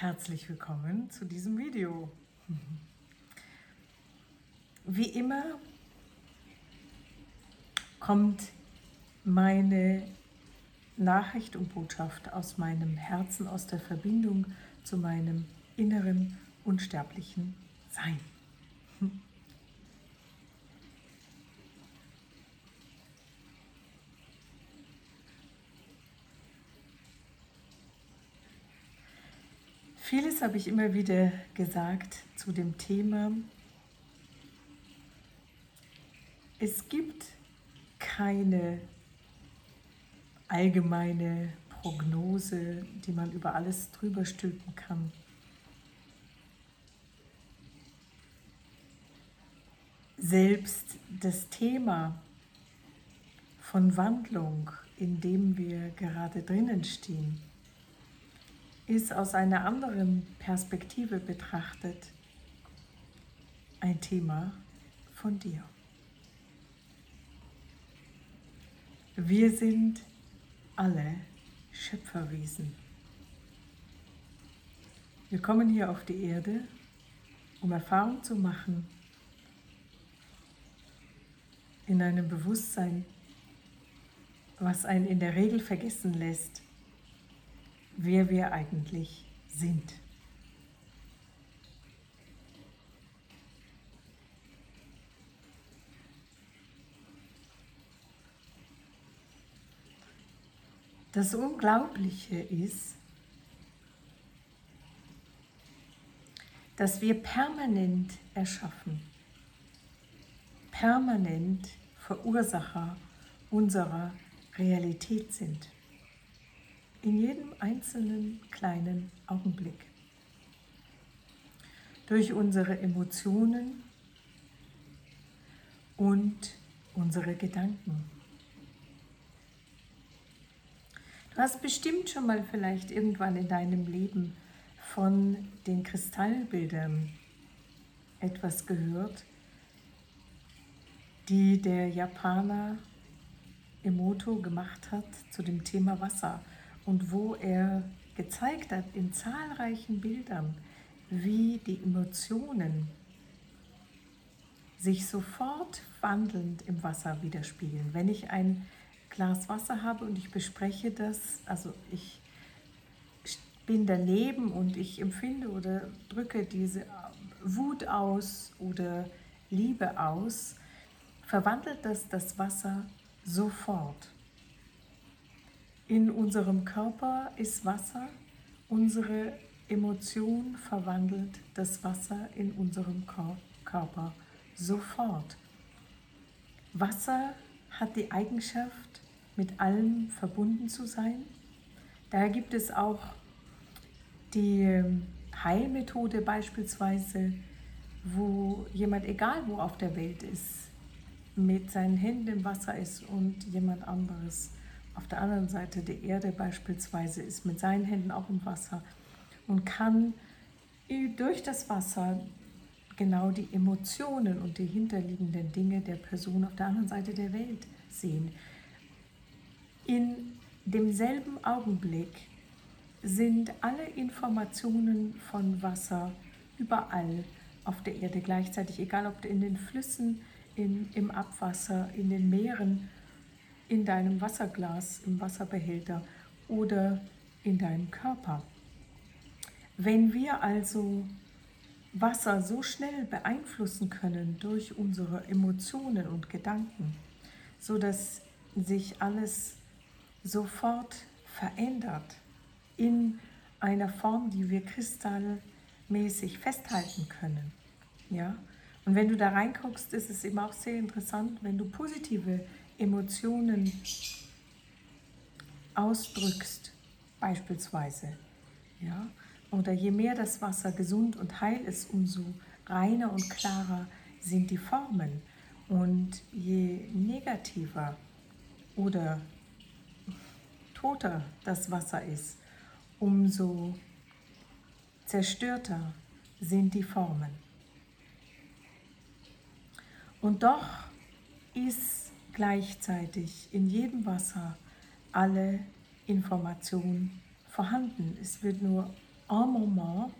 Herzlich willkommen zu diesem Video. Wie immer kommt meine Nachricht und Botschaft aus meinem Herzen, aus der Verbindung zu meinem inneren, unsterblichen Sein. Vieles habe ich immer wieder gesagt zu dem Thema. Es gibt keine allgemeine Prognose, die man über alles drüber stülpen kann. Selbst das Thema von Wandlung, in dem wir gerade drinnen stehen, ist aus einer anderen Perspektive betrachtet ein Thema von dir. Wir sind alle Schöpferwesen. Wir kommen hier auf die Erde, um Erfahrung zu machen in einem Bewusstsein, was einen in der Regel vergessen lässt, wer wir eigentlich sind. Das Unglaubliche ist, dass wir permanent erschaffen, permanent Verursacher unserer Realität sind in jedem einzelnen kleinen Augenblick. Durch unsere Emotionen und unsere Gedanken. Du hast bestimmt schon mal vielleicht irgendwann in deinem Leben von den Kristallbildern etwas gehört, die der Japaner Emoto gemacht hat zu dem Thema Wasser und wo er gezeigt hat in zahlreichen Bildern, wie die Emotionen sich sofort wandelnd im Wasser widerspiegeln. Wenn ich ein Glas Wasser habe und ich bespreche das, also ich bin daneben und ich empfinde oder drücke diese Wut aus oder Liebe aus, verwandelt das das Wasser sofort. In unserem Körper ist Wasser, unsere Emotion verwandelt das Wasser in unserem Körper sofort. Wasser hat die Eigenschaft, mit allem verbunden zu sein. Daher gibt es auch die ähm, Heilmethode beispielsweise, wo jemand, egal wo auf der Welt ist, mit seinen Händen im Wasser ist und jemand anderes auf der anderen Seite der Erde beispielsweise ist mit seinen Händen auch im Wasser und kann durch das Wasser genau die Emotionen und die hinterliegenden Dinge der Person auf der anderen Seite der Welt sehen. In demselben Augenblick sind alle Informationen von Wasser überall auf der Erde gleichzeitig, egal ob in den Flüssen, in, im Abwasser, in den Meeren in deinem Wasserglas, im Wasserbehälter oder in deinem Körper. Wenn wir also Wasser so schnell beeinflussen können durch unsere Emotionen und Gedanken, so dass sich alles sofort verändert in einer Form, die wir kristallmäßig festhalten können. Ja? Und wenn du da reinguckst, ist es eben auch sehr interessant, wenn du positive Emotionen ausdrückst, beispielsweise. Ja? Oder je mehr das Wasser gesund und heil ist, umso reiner und klarer sind die Formen. Und je negativer oder toter das Wasser ist, umso zerstörter sind die Formen. Und doch ist gleichzeitig in jedem Wasser alle Informationen vorhanden. Es wird nur un moment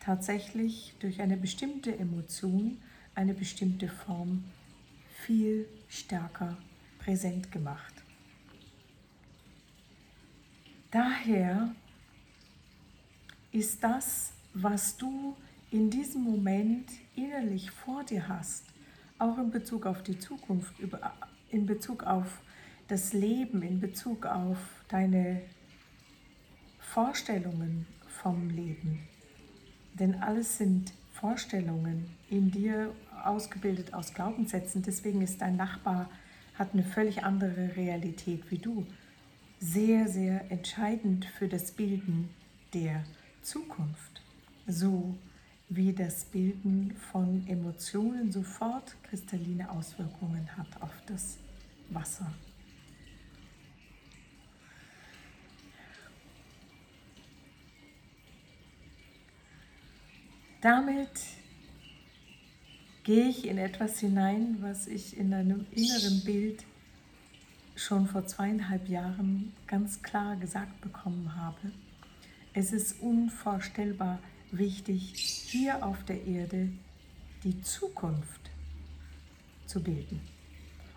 tatsächlich durch eine bestimmte Emotion, eine bestimmte Form viel stärker präsent gemacht. Daher ist das, was du in diesem Moment innerlich vor dir hast, auch in Bezug auf die Zukunft, in Bezug auf das Leben, in Bezug auf deine Vorstellungen vom Leben. Denn alles sind Vorstellungen in dir ausgebildet aus Glaubenssätzen. Deswegen ist dein Nachbar hat eine völlig andere Realität wie du. Sehr, sehr entscheidend für das Bilden der Zukunft. So wie das Bilden von Emotionen sofort kristalline Auswirkungen hat auf das Wasser. Damit gehe ich in etwas hinein, was ich in einem inneren Bild schon vor zweieinhalb Jahren ganz klar gesagt bekommen habe. Es ist unvorstellbar wichtig, hier auf der Erde die Zukunft zu bilden.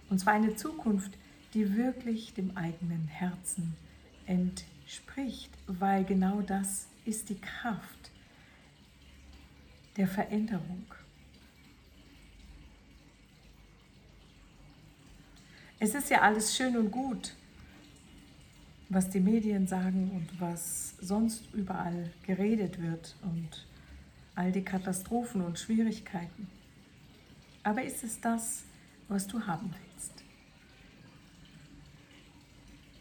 Und zwar eine Zukunft, die wirklich dem eigenen Herzen entspricht, weil genau das ist die Kraft der Veränderung. Es ist ja alles schön und gut, was die Medien sagen und was sonst überall geredet wird und all die Katastrophen und Schwierigkeiten. Aber ist es das, was du haben willst?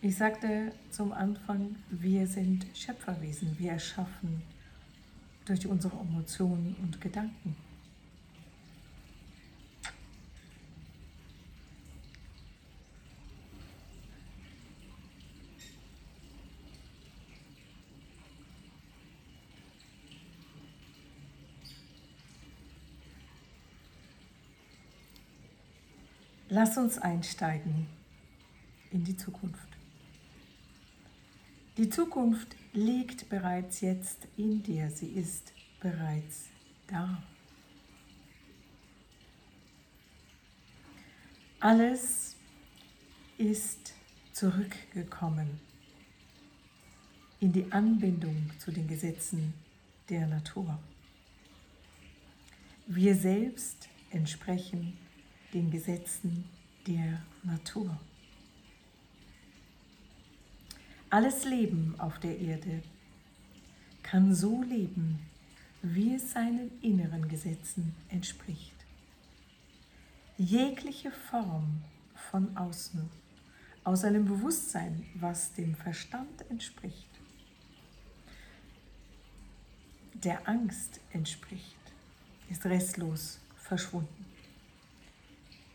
Ich sagte zum Anfang, wir sind Schöpferwesen, wir erschaffen durch unsere Emotionen und Gedanken. Lass uns einsteigen in die Zukunft. Die Zukunft liegt bereits jetzt in dir, sie ist bereits da. Alles ist zurückgekommen in die Anbindung zu den Gesetzen der Natur. Wir selbst entsprechen den Gesetzen der Natur. Alles Leben auf der Erde kann so leben, wie es seinen inneren Gesetzen entspricht. Jegliche Form von außen, aus einem Bewusstsein, was dem Verstand entspricht, der Angst entspricht, ist restlos verschwunden.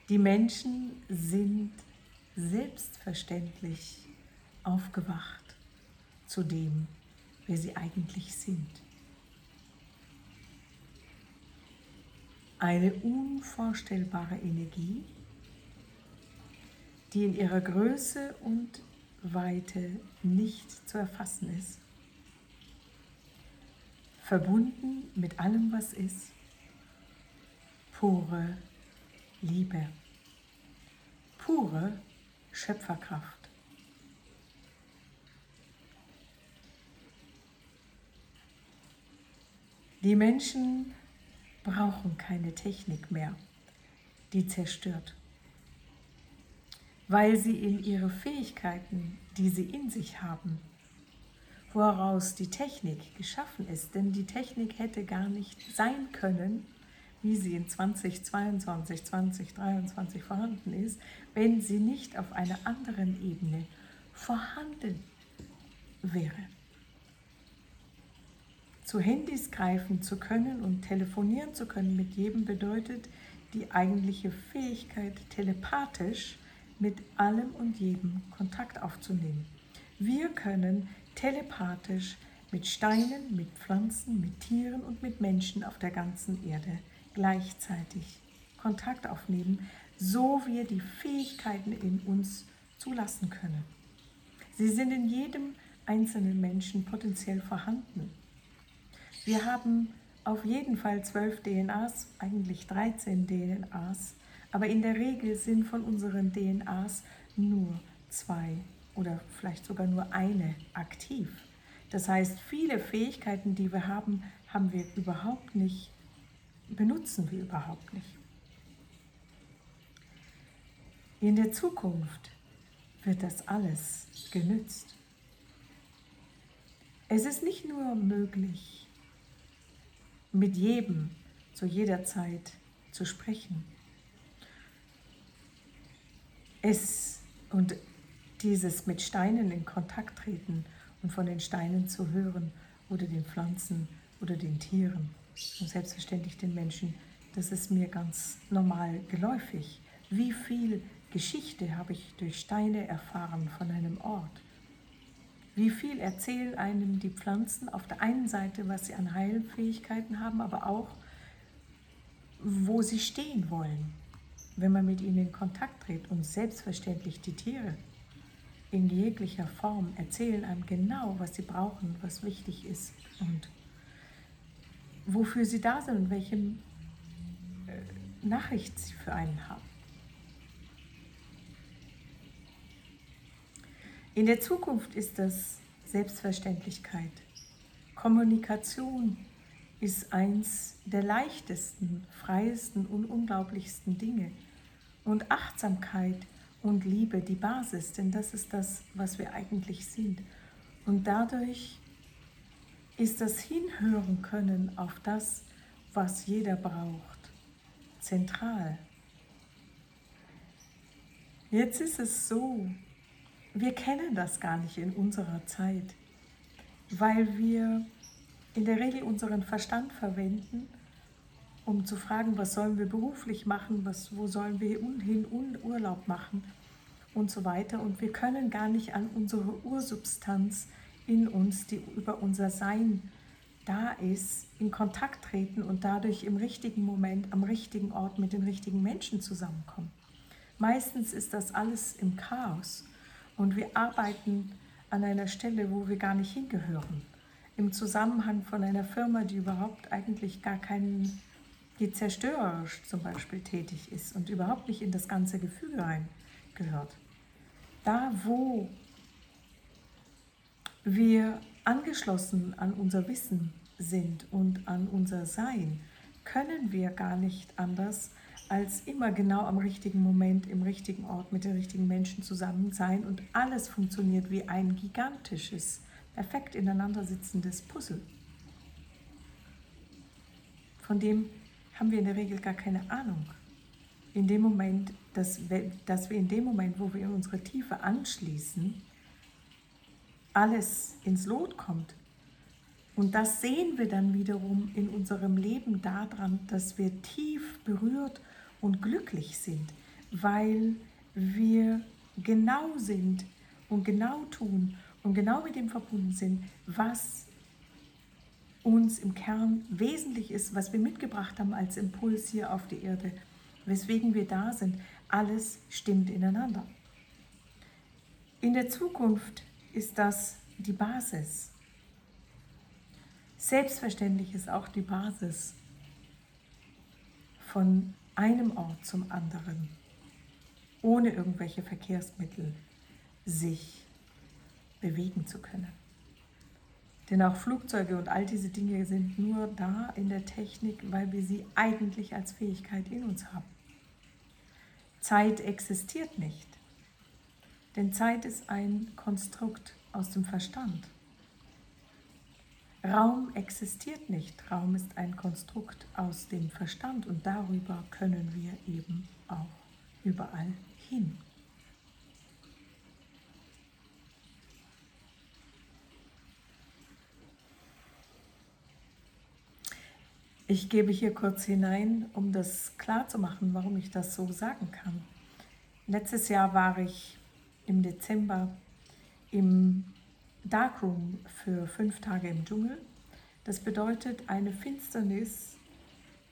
Die Menschen sind selbstverständlich aufgewacht zu dem, wer sie eigentlich sind. Eine unvorstellbare Energie, die in ihrer Größe und Weite nicht zu erfassen ist. Verbunden mit allem, was ist. Pure Liebe pure Schöpferkraft. Die Menschen brauchen keine Technik mehr, die zerstört, weil sie in ihre Fähigkeiten, die sie in sich haben, woraus die Technik geschaffen ist, denn die Technik hätte gar nicht sein können, wie sie in 2022, 2023 vorhanden ist, wenn sie nicht auf einer anderen Ebene vorhanden wäre. Zu Handys greifen zu können und telefonieren zu können mit jedem bedeutet die eigentliche Fähigkeit, telepathisch mit allem und jedem Kontakt aufzunehmen. Wir können telepathisch mit Steinen, mit Pflanzen, mit Tieren und mit Menschen auf der ganzen Ede gleichzeitig Kontakt aufnehmen, so wir die Fähigkeiten in uns zulassen können. Sie sind in jedem einzelnen Menschen potenziell vorhanden. Wir haben auf jeden Fall zwölf DNAs, eigentlich 13 DNAs, aber in der Regel sind von unseren DNAs nur zwei oder vielleicht sogar nur eine aktiv. Das heißt, viele Fähigkeiten, die wir haben, haben wir überhaupt nicht, benutzen wir überhaupt nicht. In der Zukunft wird das alles genützt. Es ist nicht nur möglich, mit jedem zu jeder Zeit zu sprechen. Es und dieses mit Steinen in Kontakt treten und von den Steinen zu hören oder den Pflanzen oder den Tieren und selbstverständlich den Menschen, das ist mir ganz normal geläufig. Wie viel Geschichte habe ich durch Steine erfahren von einem Ort? Wie viel erzählen einem die Pflanzen auf der einen Seite, was sie an Heilfähigkeiten haben, aber auch, wo sie stehen wollen, wenn man mit ihnen in Kontakt tritt und selbstverständlich die Tiere in jeglicher Form erzählen einem genau, was sie brauchen, was wichtig ist und wofür sie da sind und welche äh, Nachricht sie für einen haben. In der Zukunft ist das Selbstverständlichkeit. Kommunikation ist eins der leichtesten, freiesten und unglaublichsten Dinge. Und Achtsamkeit und Liebe die Basis, denn das ist das, was wir eigentlich sind. Und dadurch ist das Hinhören können auf das, was jeder braucht, zentral. Jetzt ist es so, wir kennen das gar nicht in unserer Zeit, weil wir in der Regel unseren Verstand verwenden um zu fragen, was sollen wir beruflich machen, was, wo sollen wir hin Urlaub machen und so weiter. Und wir können gar nicht an unsere Ursubstanz in uns, die über unser Sein da ist, in Kontakt treten und dadurch im richtigen Moment, am richtigen Ort mit den richtigen Menschen zusammenkommen. Meistens ist das alles im Chaos und wir arbeiten an einer Stelle, wo wir gar nicht hingehören. Im Zusammenhang von einer Firma, die überhaupt eigentlich gar keinen die zerstörerisch zum Beispiel tätig ist und überhaupt nicht in das ganze Gefüge rein gehört. Da, wo wir angeschlossen an unser Wissen sind und an unser Sein, können wir gar nicht anders als immer genau am richtigen Moment, im richtigen Ort mit den richtigen Menschen zusammen sein und alles funktioniert wie ein gigantisches, perfekt ineinander sitzendes Puzzle, von dem haben wir in der Regel gar keine Ahnung. In dem Moment, dass wir, dass wir in dem Moment, wo wir in unsere Tiefe anschließen, alles ins Lot kommt. Und das sehen wir dann wiederum in unserem Leben daran, dass wir tief berührt und glücklich sind, weil wir genau sind und genau tun und genau mit dem verbunden sind, was uns im Kern wesentlich ist, was wir mitgebracht haben als Impuls hier auf die Erde, weswegen wir da sind. Alles stimmt ineinander. In der Zukunft ist das die Basis. Selbstverständlich ist auch die Basis von einem Ort zum anderen, ohne irgendwelche Verkehrsmittel sich bewegen zu können. Denn auch Flugzeuge und all diese Dinge sind nur da in der Technik, weil wir sie eigentlich als Fähigkeit in uns haben. Zeit existiert nicht, denn Zeit ist ein Konstrukt aus dem Verstand. Raum existiert nicht, Raum ist ein Konstrukt aus dem Verstand und darüber können wir eben auch überall hin. Ich gebe hier kurz hinein, um das klar zu machen, warum ich das so sagen kann. Letztes Jahr war ich im Dezember im Darkroom für fünf Tage im Dschungel. Das bedeutet eine Finsternis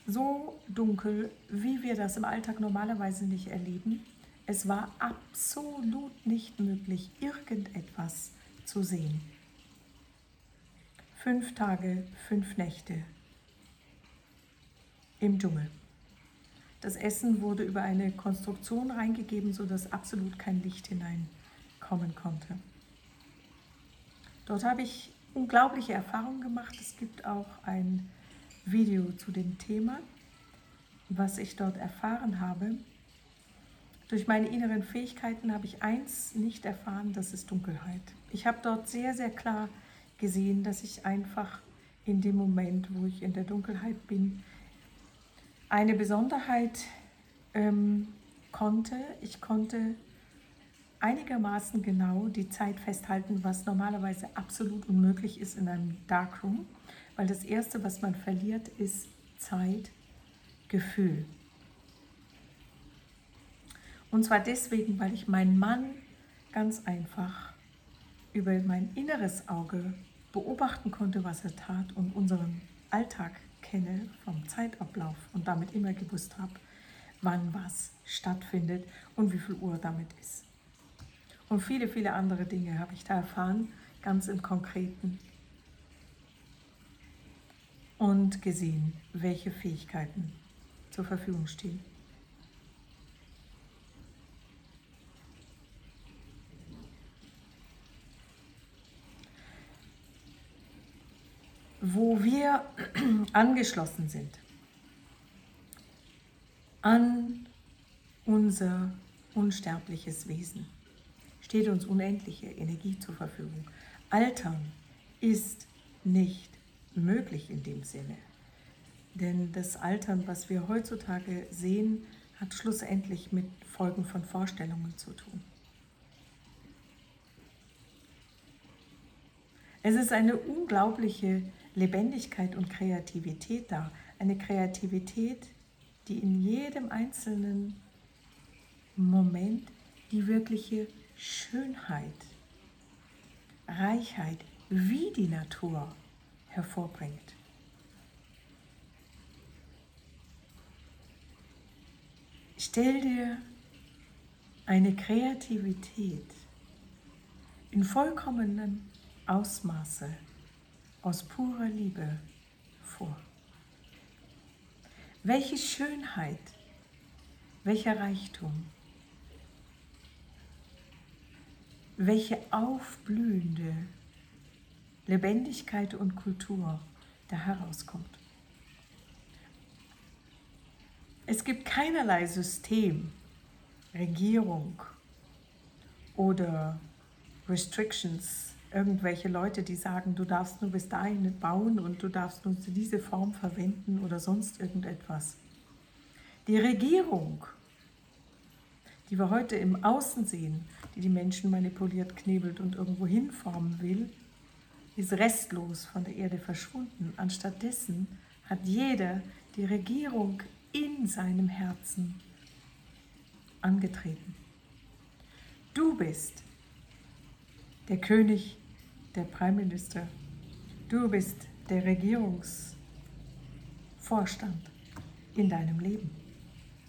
so dunkel, wie wir das im Alltag normalerweise nicht erleben. Es war absolut nicht möglich, irgendetwas zu sehen. fünf Tage, fünf Nächte im Dschungel. Das Essen wurde über eine Konstruktion reingegeben, sodass absolut kein Licht hineinkommen konnte. Dort habe ich unglaubliche Erfahrungen gemacht. Es gibt auch ein Video zu dem Thema, was ich dort erfahren habe. Durch meine inneren Fähigkeiten habe ich eins nicht erfahren, das ist Dunkelheit. Ich habe dort sehr, sehr klar gesehen, dass ich einfach in dem Moment, wo ich in der Dunkelheit bin, eine Besonderheit ähm, konnte. Ich konnte einigermaßen genau die Zeit festhalten, was normalerweise absolut unmöglich ist in einem Darkroom, weil das Erste, was man verliert, ist Zeitgefühl. Und zwar deswegen, weil ich meinen Mann ganz einfach über mein inneres Auge beobachten konnte, was er tat und unseren Alltag kenne vom Zeitablauf und damit immer gewusst habe, wann was stattfindet und wie viel Uhr damit ist. Und viele, viele andere Dinge habe ich da erfahren, ganz im Konkreten. Und gesehen, welche Fähigkeiten zur Verfügung stehen. Wo wir angeschlossen sind an unser unsterbliches Wesen steht uns unendliche Energie zur Verfügung. Altern ist nicht möglich in dem Sinne. Denn das Altern, was wir heutzutage sehen, hat schlussendlich mit Folgen von Vorstellungen zu tun. Es ist eine unglaubliche Lebendigkeit und Kreativität da. Eine Kreativität, die in jedem einzelnen Moment die wirkliche Schönheit, Reichheit, wie die Natur hervorbringt. Stell dir eine Kreativität in vollkommenem Ausmaße aus purer Liebe vor. Welche Schönheit, welcher Reichtum, welche aufblühende Lebendigkeit und Kultur da herauskommt. Es gibt keinerlei System, Regierung oder Restrictions, irgendwelche Leute, die sagen, du darfst nur bis dahin bauen und du darfst nur diese Form verwenden oder sonst irgendetwas. Die Regierung, die wir heute im Außen sehen, die die Menschen manipuliert, knebelt und irgendwo hinformen will, ist restlos von der Erde verschwunden. Anstattdessen hat jeder die Regierung in seinem Herzen angetreten. Du bist der König, der Prime Minister. Du bist der Regierungsvorstand in deinem Leben.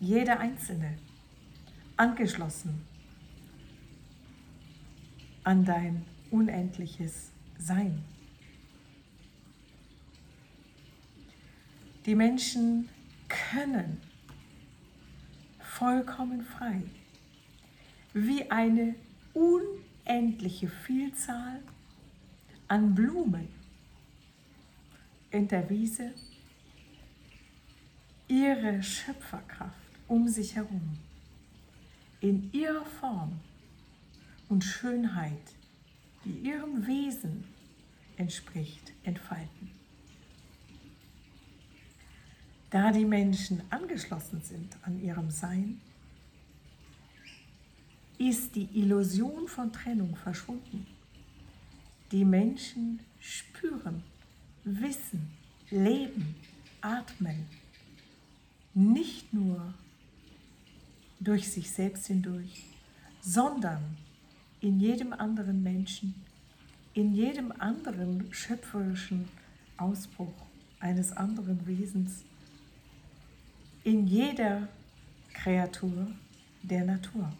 Jeder Einzelne angeschlossen an dein unendliches Sein. Die Menschen können vollkommen frei, wie eine unendliche Vielzahl an Blumen in der Wiese, ihre Schöpferkraft um sich herum in ihrer Form und Schönheit, die ihrem Wesen entspricht, entfalten. Da die Menschen angeschlossen sind an ihrem Sein, ist die Illusion von Trennung verschwunden. Die Menschen spüren, wissen, leben, atmen, nicht nur durch sich selbst hindurch, sondern in jedem anderen Menschen, in jedem anderen schöpferischen Ausbruch eines anderen Wesens, in jeder Kreatur der Natur.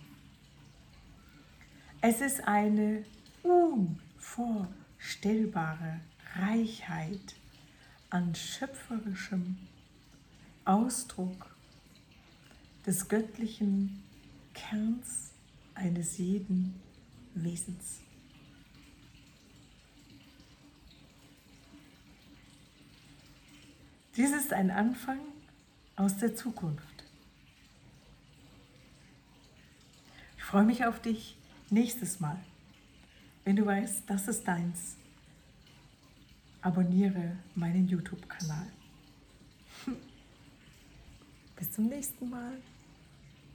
Es ist eine unvorstellbare Reichheit an schöpferischem Ausdruck des göttlichen Kerns eines jeden Wesens. Dies ist ein Anfang aus der Zukunft. Ich freue mich auf dich nächstes Mal. Wenn du weißt, das ist deins, abonniere meinen YouTube-Kanal. Bis zum nächsten Mal.